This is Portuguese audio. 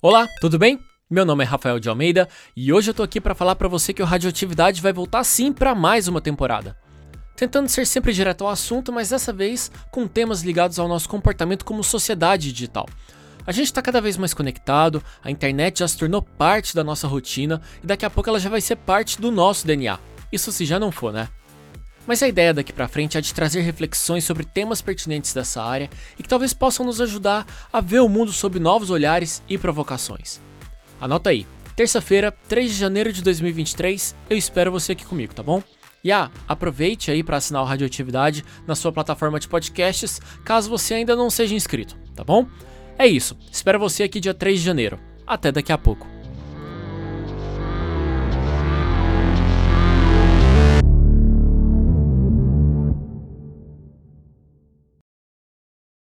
Olá, tudo bem? Meu nome é Rafael de Almeida e hoje eu tô aqui para falar para você que o Radioatividade vai voltar sim para mais uma temporada. Tentando ser sempre direto ao assunto, mas dessa vez com temas ligados ao nosso comportamento como sociedade digital. A gente está cada vez mais conectado, a internet já se tornou parte da nossa rotina e daqui a pouco ela já vai ser parte do nosso DNA. Isso se já não for, né? Mas a ideia daqui para frente é de trazer reflexões sobre temas pertinentes dessa área e que talvez possam nos ajudar a ver o mundo sob novos olhares e provocações. Anota aí, terça-feira, 3 de janeiro de 2023, eu espero você aqui comigo, tá bom? E ah, aproveite aí para assinar o Radioatividade na sua plataforma de podcasts, caso você ainda não seja inscrito, tá bom? É isso, espero você aqui dia 3 de janeiro. Até daqui a pouco.